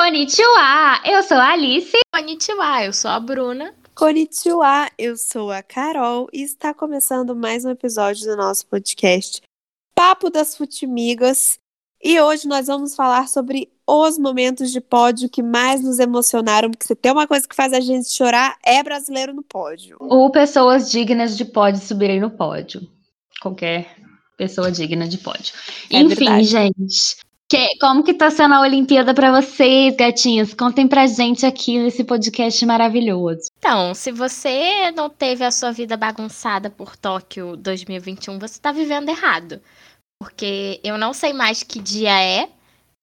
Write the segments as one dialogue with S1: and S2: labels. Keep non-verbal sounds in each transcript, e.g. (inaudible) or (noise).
S1: Konnichiwa, eu sou a Alice.
S2: Konnichiwa, eu sou a Bruna.
S3: Konnichiwa, eu sou a Carol e está começando mais um episódio do nosso podcast Papo das Futimigas. E hoje nós vamos falar sobre os momentos de pódio que mais nos emocionaram, porque se tem uma coisa que faz a gente chorar é brasileiro no pódio.
S1: Ou pessoas dignas de pódio subirem no pódio. Qualquer pessoa digna de pódio.
S3: É
S1: Enfim,
S3: verdade.
S1: gente. Que- como que tá sendo a Olimpíada pra vocês, gatinhas? Contem pra gente aqui nesse podcast maravilhoso.
S2: Então, se você não teve a sua vida bagunçada por Tóquio 2021, você tá vivendo errado. Porque eu não sei mais que dia é,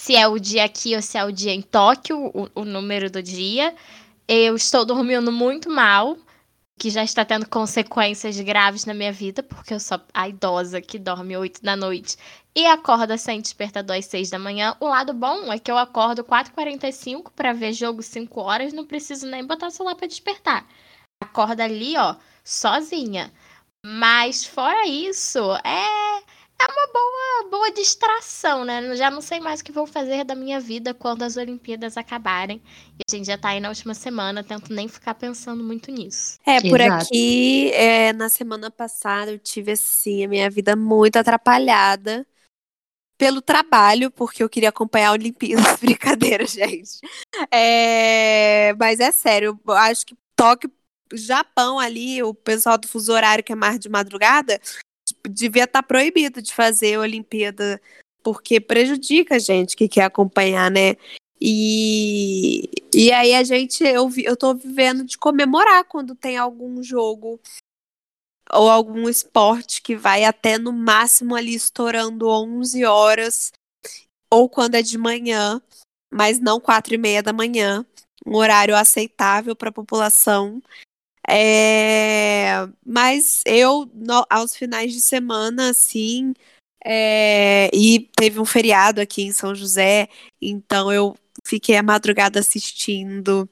S2: se é o dia aqui ou se é o dia em Tóquio, o, o número do dia. Eu estou dormindo muito mal, que já está tendo consequências graves na minha vida, porque eu sou a idosa que dorme 8 da noite e acorda sem despertador às 6 da manhã. O lado bom é que eu acordo 4h45 para ver jogo 5 horas, não preciso nem botar o celular para despertar. Acorda ali, ó, sozinha. Mas fora isso, é é uma boa boa distração, né? Já não sei mais o que vou fazer da minha vida quando as Olimpíadas acabarem. E a gente já tá aí na última semana, tento nem ficar pensando muito nisso.
S3: É, por
S1: Exato.
S3: aqui, é, na semana passada, eu tive, assim, a minha vida muito atrapalhada pelo trabalho, porque eu queria acompanhar a Olimpíadas. (laughs) Brincadeira, gente. É, mas é sério, eu acho que Tóquio, Japão ali, o pessoal do fuso horário que é mais de madrugada, devia estar proibido de fazer Olimpíada, porque prejudica a gente que quer acompanhar, né? E, e aí a gente, eu, eu tô vivendo de comemorar quando tem algum jogo ou algum esporte que vai até no máximo ali estourando 11 horas, ou quando é de manhã, mas não quatro e meia da manhã, um horário aceitável para a população. É, mas eu, no- aos finais de semana, assim, é, e teve um feriado aqui em São José, então eu fiquei a madrugada assistindo.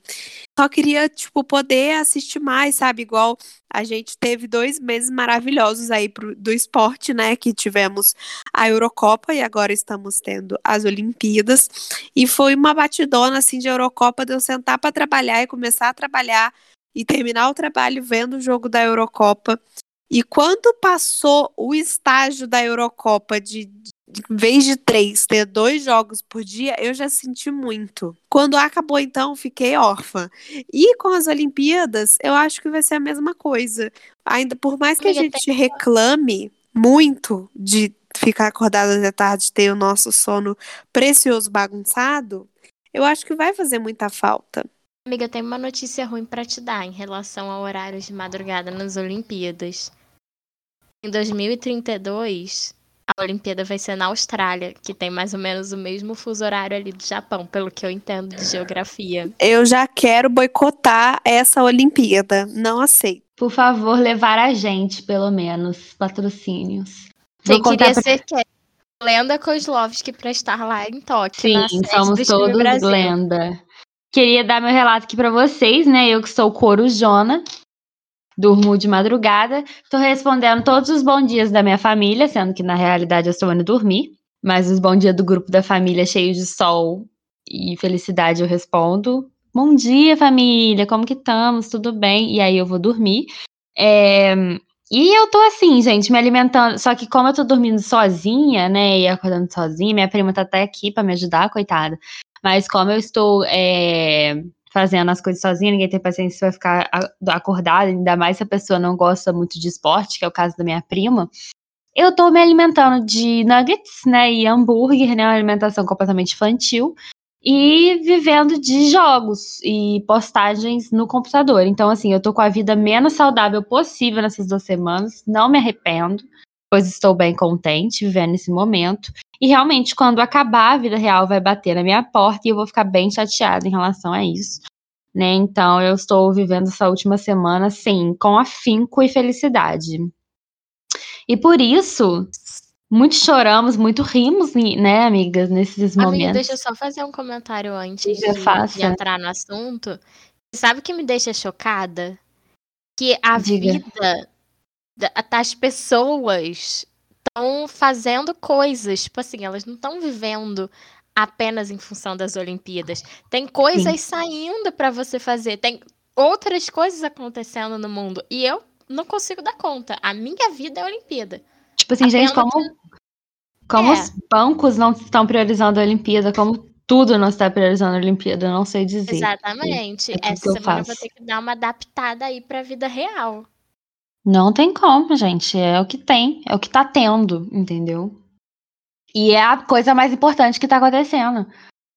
S3: Só queria, tipo, poder assistir mais, sabe? Igual a gente teve dois meses maravilhosos aí pro, do esporte, né? Que tivemos a Eurocopa e agora estamos tendo as Olimpíadas. E foi uma batidona, assim, de Eurocopa, de eu sentar para trabalhar e começar a trabalhar e terminar o trabalho vendo o jogo da Eurocopa. E quando passou o estágio da Eurocopa de, de em vez de três, ter dois jogos por dia, eu já senti muito. Quando acabou, então, fiquei órfã. E com as Olimpíadas, eu acho que vai ser a mesma coisa. Ainda por mais que a gente reclame muito de ficar acordada até tarde, ter o nosso sono precioso bagunçado, eu acho que vai fazer muita falta.
S2: Amiga, eu tenho uma notícia ruim pra te dar em relação a horários de madrugada nas Olimpíadas. Em 2032, a Olimpíada vai ser na Austrália, que tem mais ou menos o mesmo fuso horário ali do Japão, pelo que eu entendo de geografia.
S3: Eu já quero boicotar essa Olimpíada. Não aceito.
S1: Por favor, levar a gente, pelo menos, patrocínios.
S2: Você
S1: Vou contar
S2: queria
S1: pra-
S2: ser que Lenda Kozlovski pra estar lá em Tóquio.
S1: Sim, somos todos
S2: Brasil.
S1: lenda. Queria dar meu relato aqui pra vocês, né? Eu que sou corujona, durmo de madrugada, tô respondendo todos os bons dias da minha família, sendo que na realidade eu estou indo dormir, mas os bons dias do grupo da família cheio de sol e felicidade eu respondo. Bom dia, família, como que estamos? Tudo bem? E aí eu vou dormir. É, E eu tô assim, gente, me alimentando. Só que como eu tô dormindo sozinha, né? E acordando sozinha, minha prima tá até aqui pra me ajudar, coitada. Mas como eu estou é, fazendo as coisas sozinha, ninguém tem paciência vai ficar acordada, ainda mais se a pessoa não gosta muito de esporte, que é o caso da minha prima. Eu tô me alimentando de nuggets, né? E hambúrguer, né? Uma alimentação completamente infantil. E vivendo de jogos e postagens no computador. Então, assim, eu tô com a vida menos saudável possível nessas duas semanas. Não me arrependo, pois estou bem contente vivendo esse momento. E realmente, quando acabar, a vida real vai bater na minha porta e eu vou ficar bem chateada em relação a isso. Né? Então, eu estou vivendo essa última semana, sim, com afinco e felicidade. E por isso, muito choramos, muito rimos, né, amigas, nesses
S2: Amiga,
S1: momentos.
S2: deixa eu só fazer um comentário antes de, de entrar no assunto. Sabe o que me deixa chocada? Que a
S1: Diga.
S2: vida da- das pessoas estão fazendo coisas. Tipo assim, elas não estão vivendo apenas em função das Olimpíadas. Tem coisas Sim. saindo para você fazer, tem outras coisas acontecendo no mundo e eu não consigo dar conta. A minha vida é Olimpíada.
S1: Tipo assim, gente, como como é. os bancos não estão priorizando a Olimpíada, como tudo não está priorizando a Olimpíada, eu não sei dizer.
S2: Exatamente. É Essa semana eu vou ter que dar uma adaptada aí para a vida real.
S1: Não tem como, gente. É o que tem, é o que tá tendo, entendeu? E é a coisa mais importante que tá acontecendo.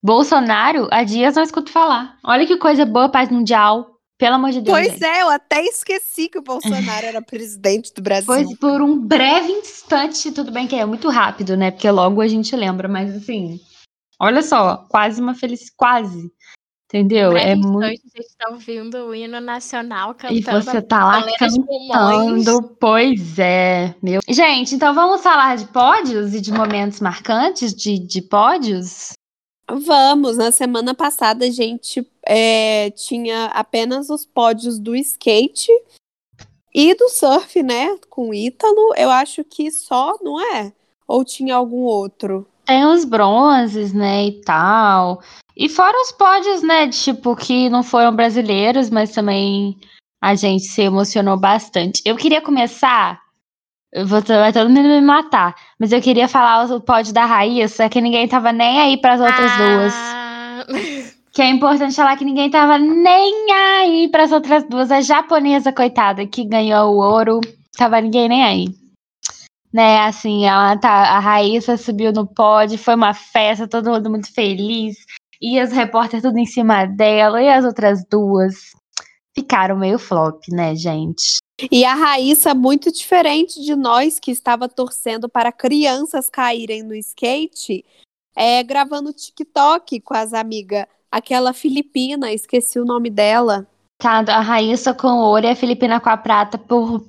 S1: Bolsonaro, há dias não escuto falar. Olha que coisa boa, paz mundial. Pelo amor de Deus.
S3: Pois
S1: gente.
S3: é, eu até esqueci que o Bolsonaro era presidente do Brasil.
S1: Pois por um breve instante, tudo bem que é muito rápido, né? Porque logo a gente lembra, mas assim, olha só, quase uma felicidade, quase. Entendeu?
S2: É muito. Vocês estão ouvindo o hino nacional cantando.
S1: E você tá lá cantando. Pois é, meu. Gente, então vamos falar de pódios e de momentos marcantes de, de pódios?
S3: Vamos. Na semana passada a gente é, tinha apenas os pódios do skate e do surf, né? Com Ítalo. Eu acho que só, não é? Ou tinha algum outro?
S1: Tem os bronzes, né, e tal. E fora os pódios, né, tipo, que não foram brasileiros, mas também a gente se emocionou bastante. Eu queria começar. Eu vou, vai todo mundo me matar. Mas eu queria falar o pódio da Raíssa, que ninguém tava nem aí para as outras ah. duas. Que é importante falar que ninguém tava nem aí para as outras duas. A japonesa, coitada, que ganhou o ouro, tava ninguém nem aí né? Assim, ela tá, a Raíssa subiu no pódio, foi uma festa, todo mundo muito feliz. E as repórteres tudo em cima dela, e as outras duas ficaram meio flop, né, gente?
S3: E a Raíssa, muito diferente de nós que estava torcendo para crianças caírem no skate, é, gravando TikTok com as amigas. Aquela filipina, esqueci o nome dela.
S1: Tá, a Raíssa com ouro e a Filipina com a prata por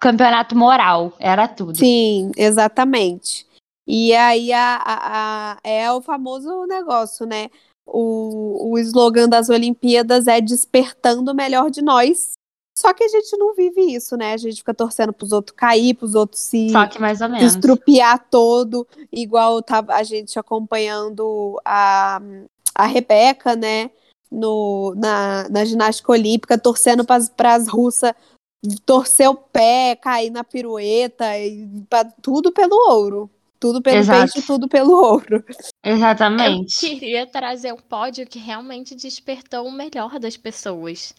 S1: campeonato moral, era tudo.
S3: Sim, exatamente. E aí a, a, a, é o famoso negócio, né? O, o slogan das Olimpíadas é despertando o melhor de nós. Só que a gente não vive isso, né? A gente fica torcendo pros outros cair, pros outros se
S1: Só que mais ou menos.
S3: estrupiar todo, igual tava a gente acompanhando a, a Rebeca, né? No, na, na ginástica olímpica, torcendo para as russas torcer o pé, cair na pirueta, e tudo pelo ouro. Tudo pelo Exato. peixe, tudo pelo ouro.
S1: Exatamente.
S2: Eu queria trazer um pódio que realmente despertou o melhor das pessoas.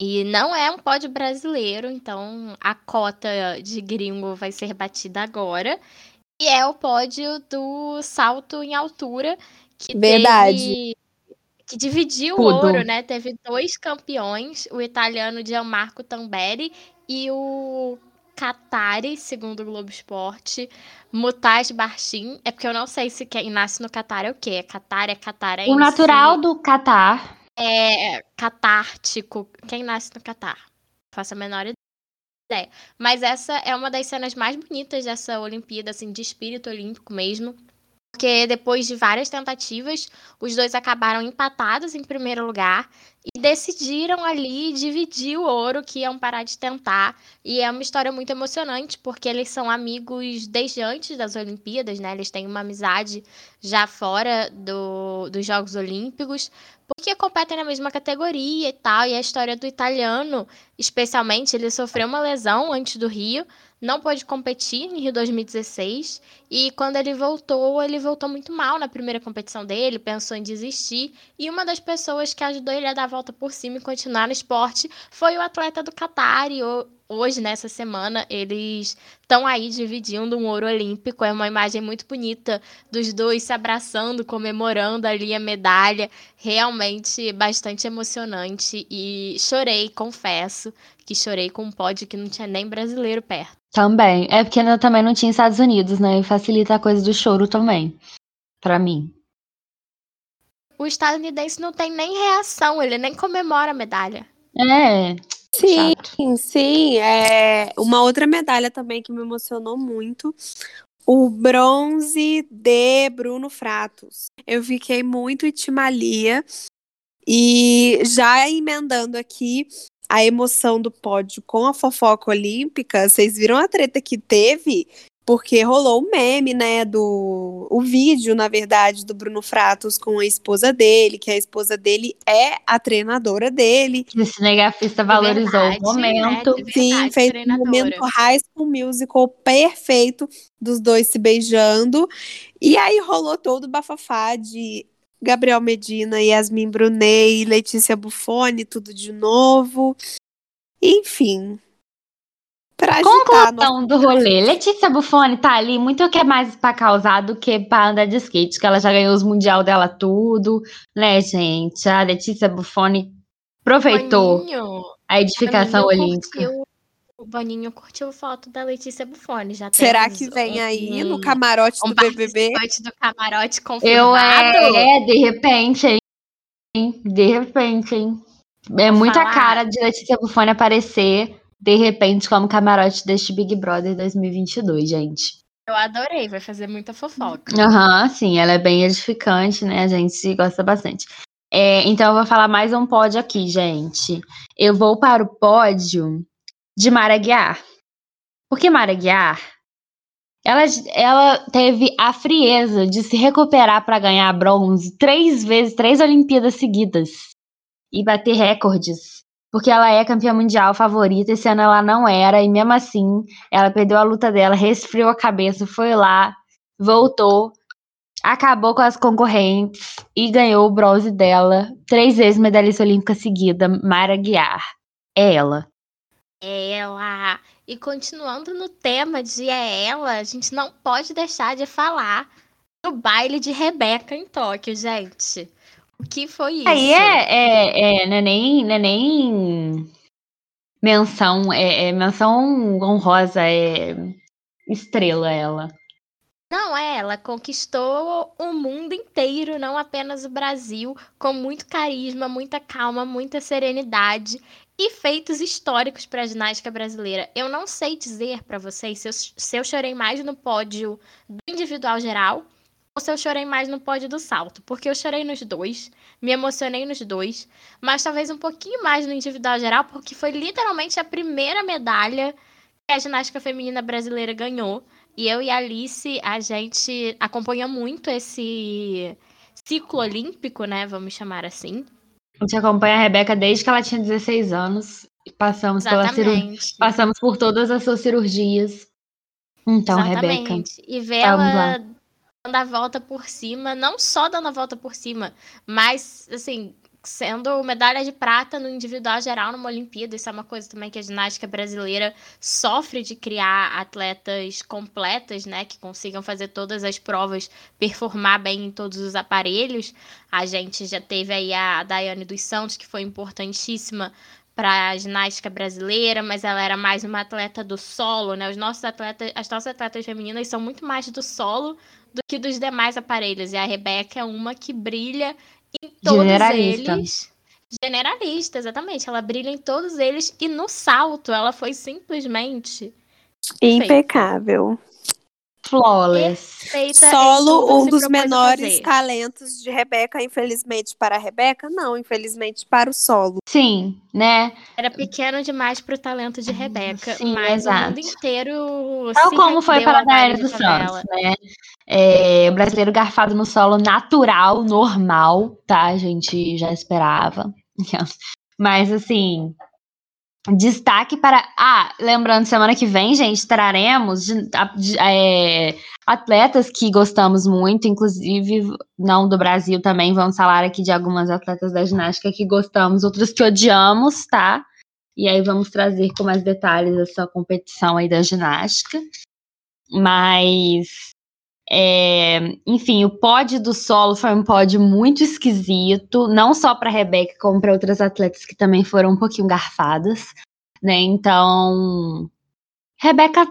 S2: E não é um pódio brasileiro, então a cota de gringo vai ser batida agora. E é o pódio do salto em altura, que
S3: Verdade. Teve,
S2: que dividiu Tudo. o ouro, né? Teve dois campeões, o italiano Gianmarco Tamberi e o Qatari, segundo o Globo Esporte, Mutaj Barchin. É porque eu não sei se quem nasce no Qatar é o quê? É Qatar, é catarense?
S1: O natural do Qatar.
S2: É catártico. Quem nasce no Qatar? Faço a menor ideia. Mas essa é uma das cenas mais bonitas dessa Olimpíada, assim, de espírito olímpico mesmo porque depois de várias tentativas, os dois acabaram empatados em primeiro lugar e decidiram ali dividir o ouro, que iam parar de tentar. E é uma história muito emocionante, porque eles são amigos desde antes das Olimpíadas, né? Eles têm uma amizade já fora do, dos Jogos Olímpicos, porque competem na mesma categoria e tal. E a história do italiano, especialmente, ele sofreu uma lesão antes do Rio não pôde competir em Rio 2016 e quando ele voltou, ele voltou muito mal na primeira competição dele, pensou em desistir. E uma das pessoas que ajudou ele a dar a volta por cima e continuar no esporte foi o atleta do Qatar e hoje, nessa semana, eles estão aí dividindo um ouro olímpico. É uma imagem muito bonita dos dois se abraçando, comemorando ali a medalha. Realmente bastante emocionante. E chorei, confesso, que chorei com um pódio que não tinha nem brasileiro perto.
S1: Também. É porque ainda também não tinha Estados Unidos, né? E facilita a coisa do choro também. para mim.
S2: O estadunidense não tem nem reação, ele nem comemora a medalha.
S1: É.
S3: Sim, chato. sim. É uma outra medalha também que me emocionou muito. O bronze de Bruno Fratos. Eu fiquei muito itimalia. E já emendando aqui, a emoção do pódio com a fofoca olímpica, vocês viram a treta que teve porque rolou o meme, né, do o vídeo, na verdade, do Bruno Fratos com a esposa dele, que a esposa dele é a treinadora dele.
S1: O cinegrafista valorizou verdade, o momento.
S3: Né? Sim, fez um momento High School Musical perfeito dos dois se beijando. E aí rolou todo o bafafá de Gabriel Medina, Yasmin Brunet, Letícia Buffoni, tudo de novo. Enfim,
S1: Conclusão do rolê. Letícia Buffoni tá ali muito que é mais pra causar do que pra andar de skate, que ela já ganhou os mundial dela tudo, né, gente? A Letícia Buffoni aproveitou
S2: Boninho,
S1: a edificação olímpica.
S2: Curtiu, o Boninho curtiu foto da Letícia Buffoni. Já
S3: Será que vem um, aí no camarote um do BBB?
S2: do camarote confirmado?
S1: Eu é, é, de repente, hein? De repente, hein? É muita cara de Letícia Buffoni aparecer de repente, como camarote deste Big Brother 2022, gente.
S2: Eu adorei, vai fazer muita fofoca.
S1: Aham, uhum, sim, ela é bem edificante, né? A gente gosta bastante. É, então, eu vou falar mais um pódio aqui, gente. Eu vou para o pódio de Mara Guiar. Porque Mara Guiar, ela, ela teve a frieza de se recuperar para ganhar bronze três vezes, três Olimpíadas seguidas. E bater recordes porque ela é campeã mundial favorita. Esse ano ela não era, e mesmo assim, ela perdeu a luta dela, resfriou a cabeça, foi lá, voltou, acabou com as concorrentes e ganhou o bronze dela. Três vezes medalhista olímpica seguida, Mara Guiar. É ela.
S2: É ela. E continuando no tema de é ela, a gente não pode deixar de falar do baile de Rebeca em Tóquio, gente. Que foi isso?
S1: Aí é, é, é não é nem, não é nem menção, é, é menção honrosa, é estrela ela.
S2: Não, é, ela conquistou o mundo inteiro, não apenas o Brasil, com muito carisma, muita calma, muita serenidade e feitos históricos para a ginástica brasileira. Eu não sei dizer para vocês se eu, se eu chorei mais no pódio do individual geral se eu chorei mais no pódio do salto, porque eu chorei nos dois, me emocionei nos dois, mas talvez um pouquinho mais no individual geral, porque foi literalmente a primeira medalha que a ginástica feminina brasileira ganhou. E eu e a Alice, a gente acompanha muito esse ciclo olímpico, né? Vamos chamar assim.
S1: A gente acompanha a Rebeca desde que ela tinha 16 anos. Passamos, pela cirurgia, passamos por todas as suas cirurgias. Então, Exatamente. Rebeca.
S2: E ver ela dando a volta por cima, não só dando a volta por cima, mas, assim, sendo medalha de prata no individual geral numa Olimpíada. Isso é uma coisa também que a ginástica brasileira sofre de criar atletas completas, né? Que consigam fazer todas as provas, performar bem em todos os aparelhos. A gente já teve aí a Daiane dos Santos, que foi importantíssima para a ginástica brasileira, mas ela era mais uma atleta do solo, né? Os nossos atletas, as nossas atletas femininas são muito mais do solo do que dos demais aparelhos. E a Rebeca é uma que brilha em todos Generalista. eles. Generalista, exatamente. Ela brilha em todos eles. E no salto, ela foi simplesmente.
S3: Impecável.
S1: Flawless.
S3: Perfeita Solo, um dos menores fazer. talentos de Rebeca, infelizmente para a Rebeca, não, infelizmente para o solo.
S1: Sim, né?
S2: Era pequeno demais para o talento de Rebeca, Sim, mas
S1: exato.
S2: o mundo inteiro.
S1: Tal como foi para a Daiane dos Santos, né? É, o brasileiro garfado no solo natural, normal, tá? A gente já esperava. (laughs) Mas assim, Destaque para. Ah, lembrando, semana que vem, gente, traremos de, de, é, atletas que gostamos muito, inclusive não do Brasil também. Vamos falar aqui de algumas atletas da ginástica que gostamos, outras que odiamos, tá? E aí vamos trazer com mais detalhes essa competição aí da ginástica. Mas é, enfim, o pódio do solo foi um pódio muito esquisito, não só para Rebeca, como para outras atletas que também foram um pouquinho garfadas, né? Então, Rebeca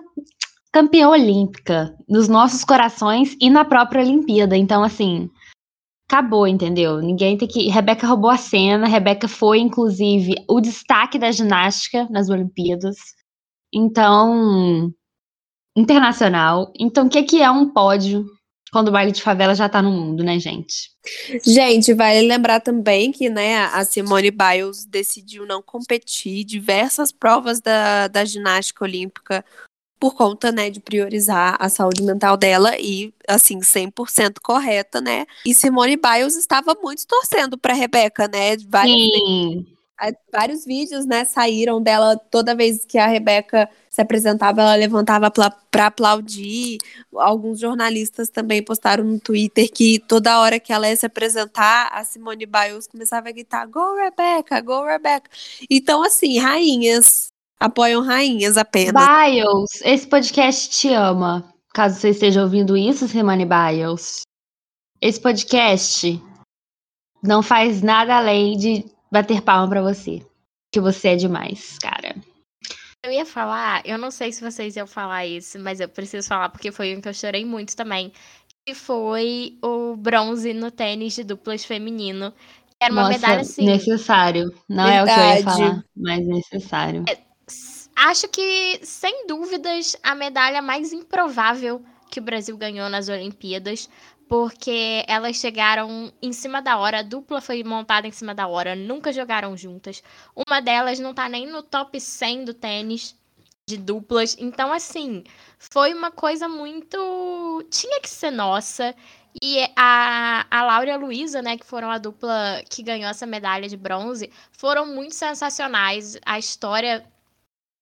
S1: campeã olímpica nos nossos corações e na própria Olimpíada. Então, assim, acabou, entendeu? Ninguém tem que. Rebeca roubou a cena. Rebeca foi, inclusive, o destaque da ginástica nas Olimpíadas. Então, internacional. Então, o que, que é um pódio quando o baile de favela já tá no mundo, né, gente?
S3: Gente, vale lembrar também que, né, a Simone Biles decidiu não competir diversas provas da, da ginástica olímpica por conta, né, de priorizar a saúde mental dela e, assim, 100% correta, né? E Simone Biles estava muito torcendo para Rebeca, né?
S1: Vários, Sim.
S3: Vários vídeos, né, saíram dela toda vez que a Rebeca se apresentava, ela levantava para aplaudir. Alguns jornalistas também postaram no Twitter que toda hora que ela ia se apresentar, a Simone Biles começava a gritar: Go Rebecca, go Rebecca. Então, assim, rainhas apoiam rainhas apenas.
S1: Biles, esse podcast te ama. Caso você esteja ouvindo isso, Simone Biles. Esse podcast não faz nada além de bater palma para você. Que você é demais, cara.
S2: Eu ia falar, eu não sei se vocês iam falar isso, mas eu preciso falar porque foi um que eu chorei muito também. Que foi o bronze no tênis de duplas feminino. Era uma
S1: Nossa,
S2: medalha assim.
S1: Necessário. Não Verdade. é o que eu ia falar, mas necessário. É,
S2: acho que, sem dúvidas, a medalha mais improvável que o Brasil ganhou nas Olimpíadas, porque elas chegaram em cima da hora, a dupla foi montada em cima da hora, nunca jogaram juntas. Uma delas não tá nem no top 100 do tênis de duplas. Então, assim, foi uma coisa muito. Tinha que ser nossa. E a, a Laura e a Luísa, né, que foram a dupla que ganhou essa medalha de bronze, foram muito sensacionais. A história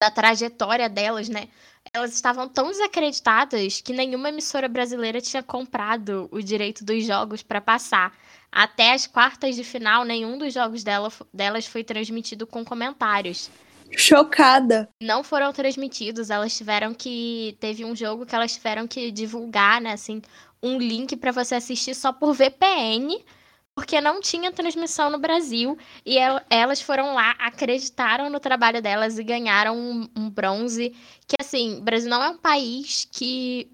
S2: da trajetória delas, né? Elas estavam tão desacreditadas que nenhuma emissora brasileira tinha comprado o direito dos jogos para passar. Até as quartas de final, nenhum dos jogos dela, delas foi transmitido com comentários.
S3: Chocada.
S2: Não foram transmitidos, elas tiveram que. Teve um jogo que elas tiveram que divulgar, né? Assim, um link para você assistir só por VPN porque não tinha transmissão no Brasil e elas foram lá, acreditaram no trabalho delas e ganharam um, um bronze. Que assim, o Brasil não é um país que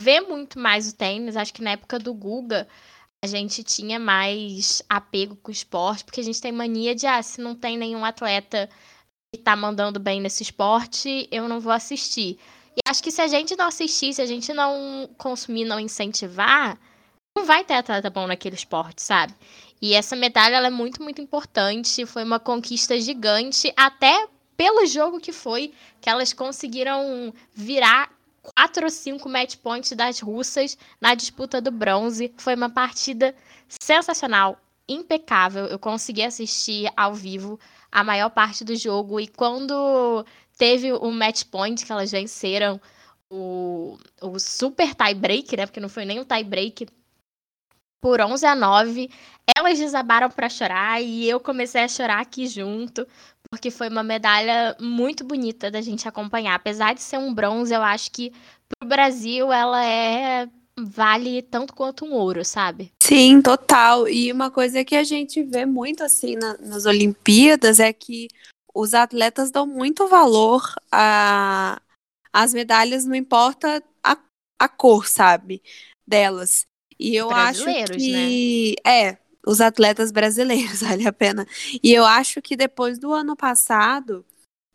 S2: vê muito mais o tênis. Acho que na época do Guga a gente tinha mais apego com o esporte, porque a gente tem mania de, ah, se não tem nenhum atleta que tá mandando bem nesse esporte, eu não vou assistir. E acho que se a gente não assistir, se a gente não consumir, não incentivar, não vai ter atleta bom naquele esporte, sabe? E essa medalha ela é muito, muito importante. Foi uma conquista gigante, até pelo jogo que foi, que elas conseguiram virar quatro ou cinco match points das russas na disputa do bronze. Foi uma partida sensacional, impecável. Eu consegui assistir ao vivo a maior parte do jogo e quando teve o match point que elas venceram, o, o super tie break, né? Porque não foi nem um tie break por 11 a 9. Elas desabaram para chorar e eu comecei a chorar aqui junto, porque foi uma medalha muito bonita da gente acompanhar. Apesar de ser um bronze, eu acho que pro Brasil ela é vale tanto quanto um ouro, sabe?
S3: Sim, total. E uma coisa que a gente vê muito assim na, nas Olimpíadas é que os atletas dão muito valor as medalhas, não importa a, a cor, sabe? Delas. E eu acho que. Né? É, os atletas brasileiros, (laughs) vale a pena. E eu acho que depois do ano passado,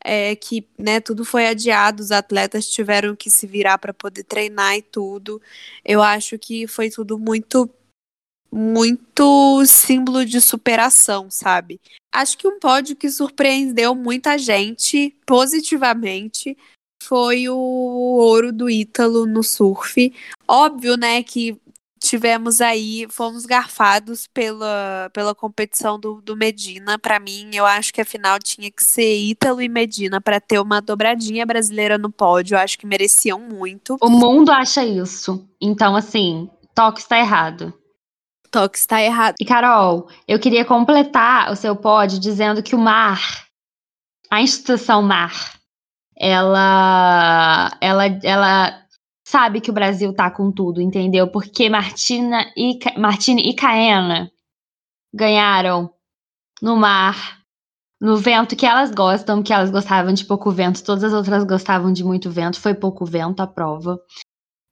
S3: é, que né, tudo foi adiado, os atletas tiveram que se virar para poder treinar e tudo. Eu acho que foi tudo muito muito símbolo de superação, sabe? Acho que um pódio que surpreendeu muita gente positivamente foi o ouro do Ítalo no surf. Óbvio, né, que tivemos aí, fomos garfados pela, pela competição do, do Medina. Para mim, eu acho que a final tinha que ser Ítalo e Medina para ter uma dobradinha brasileira no pódio. Eu acho que mereciam muito.
S1: O mundo acha isso. Então, assim, Toque está errado.
S3: Toque está errado.
S1: E Carol, eu queria completar o seu pódio dizendo que o mar, a instituição mar, ela, ela, ela sabe que o Brasil tá com tudo, entendeu? Porque Martina e, Martine e Caena ganharam no mar, no vento que elas gostam, que elas gostavam de pouco vento, todas as outras gostavam de muito vento, foi pouco vento a prova.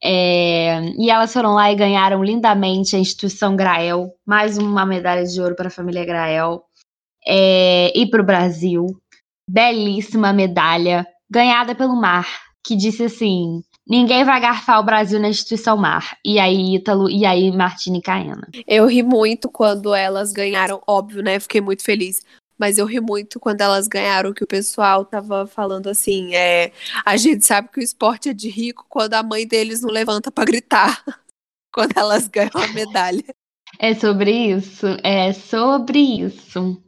S1: É, e elas foram lá e ganharam lindamente a instituição Grael, mais uma medalha de ouro para a família Grael é, e para o Brasil. Belíssima medalha, ganhada pelo mar, que disse assim: Ninguém vai garfar o Brasil na instituição mar. E aí, Ítalo, e aí, Martini e Caena.
S3: Eu ri muito quando elas ganharam, óbvio, né? Fiquei muito feliz. Mas eu ri muito quando elas ganharam, que o pessoal tava falando assim, é, a gente sabe que o esporte é de rico quando a mãe deles não levanta para gritar (laughs) quando elas ganham a medalha.
S1: É sobre isso, é sobre isso.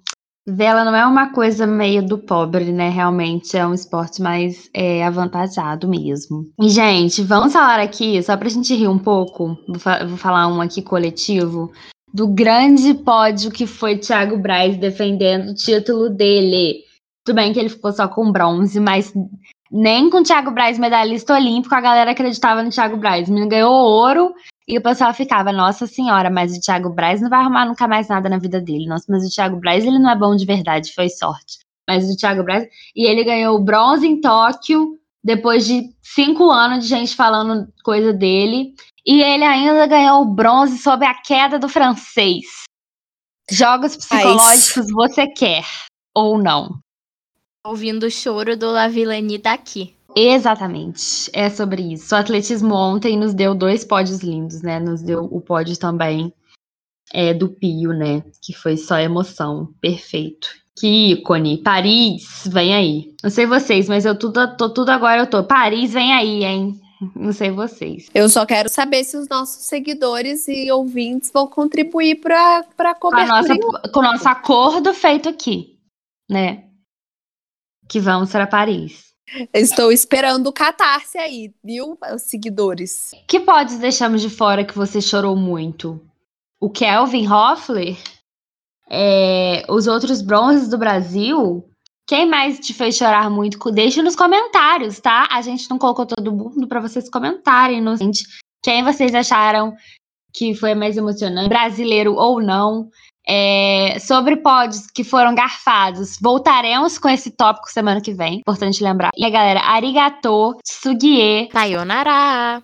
S1: Vela não é uma coisa meio do pobre, né? Realmente é um esporte mais é, avantajado mesmo. E, gente, vamos falar aqui, só pra gente rir um pouco, vou, fa vou falar um aqui coletivo, do grande pódio que foi Thiago Braz defendendo o título dele. Tudo bem que ele ficou só com bronze, mas nem com o Thiago Braz medalhista olímpico a galera acreditava no Thiago Braz. O menino ganhou ouro e o pessoal ficava, nossa senhora, mas o Thiago Braz não vai arrumar nunca mais nada na vida dele. Nossa, mas o Thiago Braz, ele não é bom de verdade, foi sorte. Mas o Thiago Braz. E ele ganhou o bronze em Tóquio, depois de cinco anos de gente falando coisa dele. E ele ainda ganhou o bronze sob a queda do francês. Jogos psicológicos Ai, você quer ou não?
S2: Ouvindo o choro do Lavillani daqui.
S1: Exatamente, é sobre isso. O atletismo ontem nos deu dois pódios lindos, né? Nos deu o pódio também é, do Pio, né? Que foi só emoção, perfeito. Que ícone, Paris, vem aí. Não sei vocês, mas eu tudo, tô tudo agora, eu tô. Paris, vem aí, hein? Não sei vocês.
S3: Eu só quero saber se os nossos seguidores e ouvintes vão contribuir para a cobertura.
S1: Nossa, com o nosso acordo feito aqui, né? Que vamos para Paris.
S3: Estou esperando o catarse aí, viu, seguidores?
S1: Que podes deixamos de fora que você chorou muito? O Kelvin Hoffler? É, os outros bronzes do Brasil? Quem mais te fez chorar muito? Deixe nos comentários, tá? A gente não colocou todo mundo para vocês comentarem no quem vocês acharam que foi mais emocionante, brasileiro ou não. É, sobre pods que foram garfados, voltaremos com esse tópico semana que vem. Importante lembrar. E a galera, arigato, sugie.
S2: Sayonara.